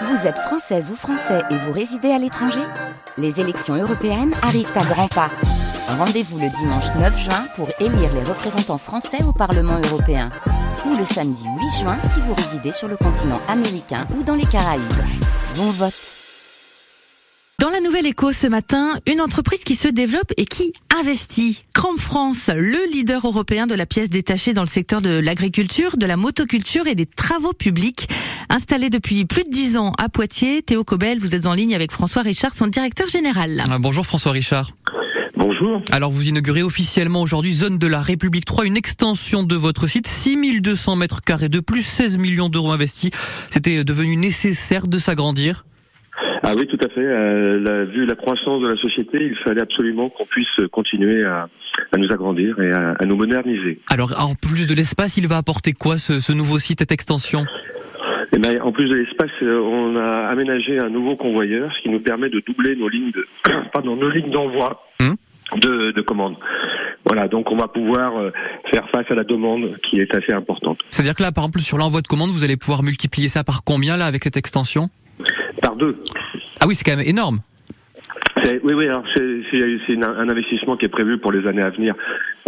Vous êtes française ou français et vous résidez à l'étranger Les élections européennes arrivent à grands pas. Rendez-vous le dimanche 9 juin pour élire les représentants français au Parlement européen. Ou le samedi 8 juin si vous résidez sur le continent américain ou dans les Caraïbes. Bon vote dans la nouvelle écho ce matin, une entreprise qui se développe et qui investit. Cramp France, le leader européen de la pièce détachée dans le secteur de l'agriculture, de la motoculture et des travaux publics. Installé depuis plus de dix ans à Poitiers, Théo Cobel, vous êtes en ligne avec François Richard, son directeur général. Ah, bonjour François Richard. Bonjour. Alors vous inaugurez officiellement aujourd'hui Zone de la République 3, une extension de votre site, 6200 mètres carrés de plus, 16 millions d'euros investis. C'était devenu nécessaire de s'agrandir ah oui, tout à fait. Euh, vu la croissance de la société, il fallait absolument qu'on puisse continuer à, nous agrandir et à, nous moderniser. Alors, en plus de l'espace, il va apporter quoi ce, nouveau site, cette extension? Eh ben, en plus de l'espace, euh, on a aménagé un nouveau convoyeur, ce qui nous permet de doubler nos lignes de, pardon, nos lignes d'envoi hum de, de commandes. Voilà, donc on va pouvoir euh, faire face à la demande qui est assez importante. C'est-à-dire que là, par exemple, sur l'envoi de commandes, vous allez pouvoir multiplier ça par combien là avec cette extension? Par deux. Ah oui, c'est quand même énorme. Oui, oui, alors c'est un investissement qui est prévu pour les années à venir.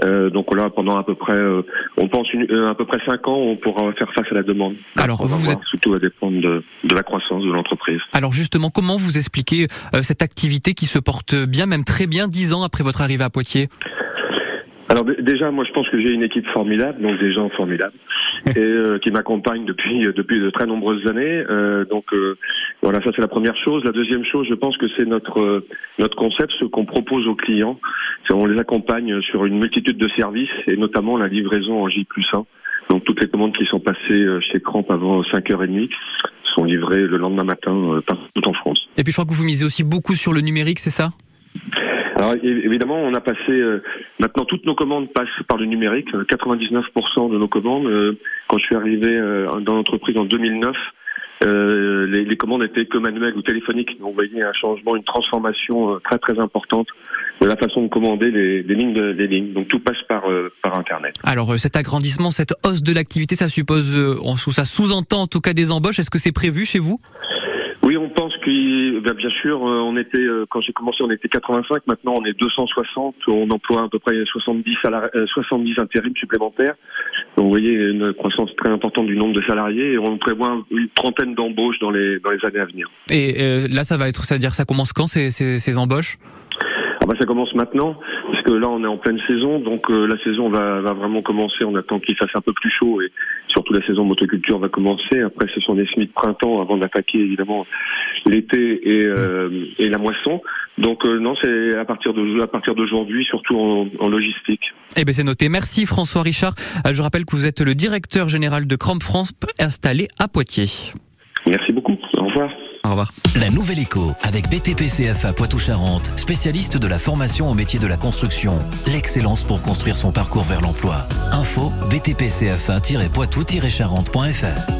Euh, donc là, pendant à peu près, euh, on pense une, euh, à peu près cinq ans, on pourra faire face à la demande. Alors, vous, êtes... surtout à dépendre de, de, la croissance de l'entreprise. Alors justement, comment vous expliquez euh, cette activité qui se porte bien, même très bien, dix ans après votre arrivée à Poitiers? Alors déjà, moi je pense que j'ai une équipe formidable, donc des gens formidables, et euh, qui m'accompagnent depuis euh, depuis de très nombreuses années. Euh, donc voilà, ça c'est la première chose. La deuxième chose, je pense que c'est notre notre concept, ce qu'on propose aux clients. On les accompagne sur une multitude de services, et notamment la livraison en J 1. Donc toutes les commandes qui sont passées chez Cramp avant 5h30 sont livrées le lendemain matin partout en France. Et puis je crois que vous misez aussi beaucoup sur le numérique, c'est ça? Alors évidemment, on a passé euh, maintenant toutes nos commandes passent par le numérique. 99% de nos commandes. Euh, quand je suis arrivé euh, dans l'entreprise en 2009, les, les, commandes étaient que manuelles ou téléphoniques. On voyait un changement, une transformation très très importante de la façon de commander les, les lignes, de, lignes. Donc tout passe par par internet. Alors cet agrandissement, cette hausse de l'activité, ça suppose, ça sous-entend en tout cas des embauches. Est-ce que c'est prévu chez vous? Oui, on pense que ben, bien sûr, euh, on était euh, quand j'ai commencé, on était 85. Maintenant, on est 260. On emploie à peu près 70 salariés, 70 intérims supplémentaires. Donc, vous voyez une croissance très importante du nombre de salariés et on prévoit une trentaine d'embauches dans les dans les années à venir. Et euh, là, ça va être, ça veut dire, ça commence quand ces, ces, ces embauches? Ah bah ça commence maintenant, parce que là on est en pleine saison, donc euh, la saison va, va, vraiment commencer. On attend qu'il fasse un peu plus chaud et la saison motoculture va commencer. Après ce sont des semis de printemps avant d'attaquer évidemment l'été et, euh, la moisson. Donc euh, non, c'est à partir de à partir d'aujourd'hui, surtout en, en, logistique. Eh ben c'est noté. Merci François Richard. je rappelle que vous êtes le directeur général de Cramp France installé à Poitiers. Merci beaucoup. Au revoir. Au revoir. La Nouvelle Écho avec BTPCFA Poitou-Charentes, spécialiste de la formation au métier de la construction. L'excellence pour construire son parcours vers l'emploi. Info btpcfa-poitou-charentes.fr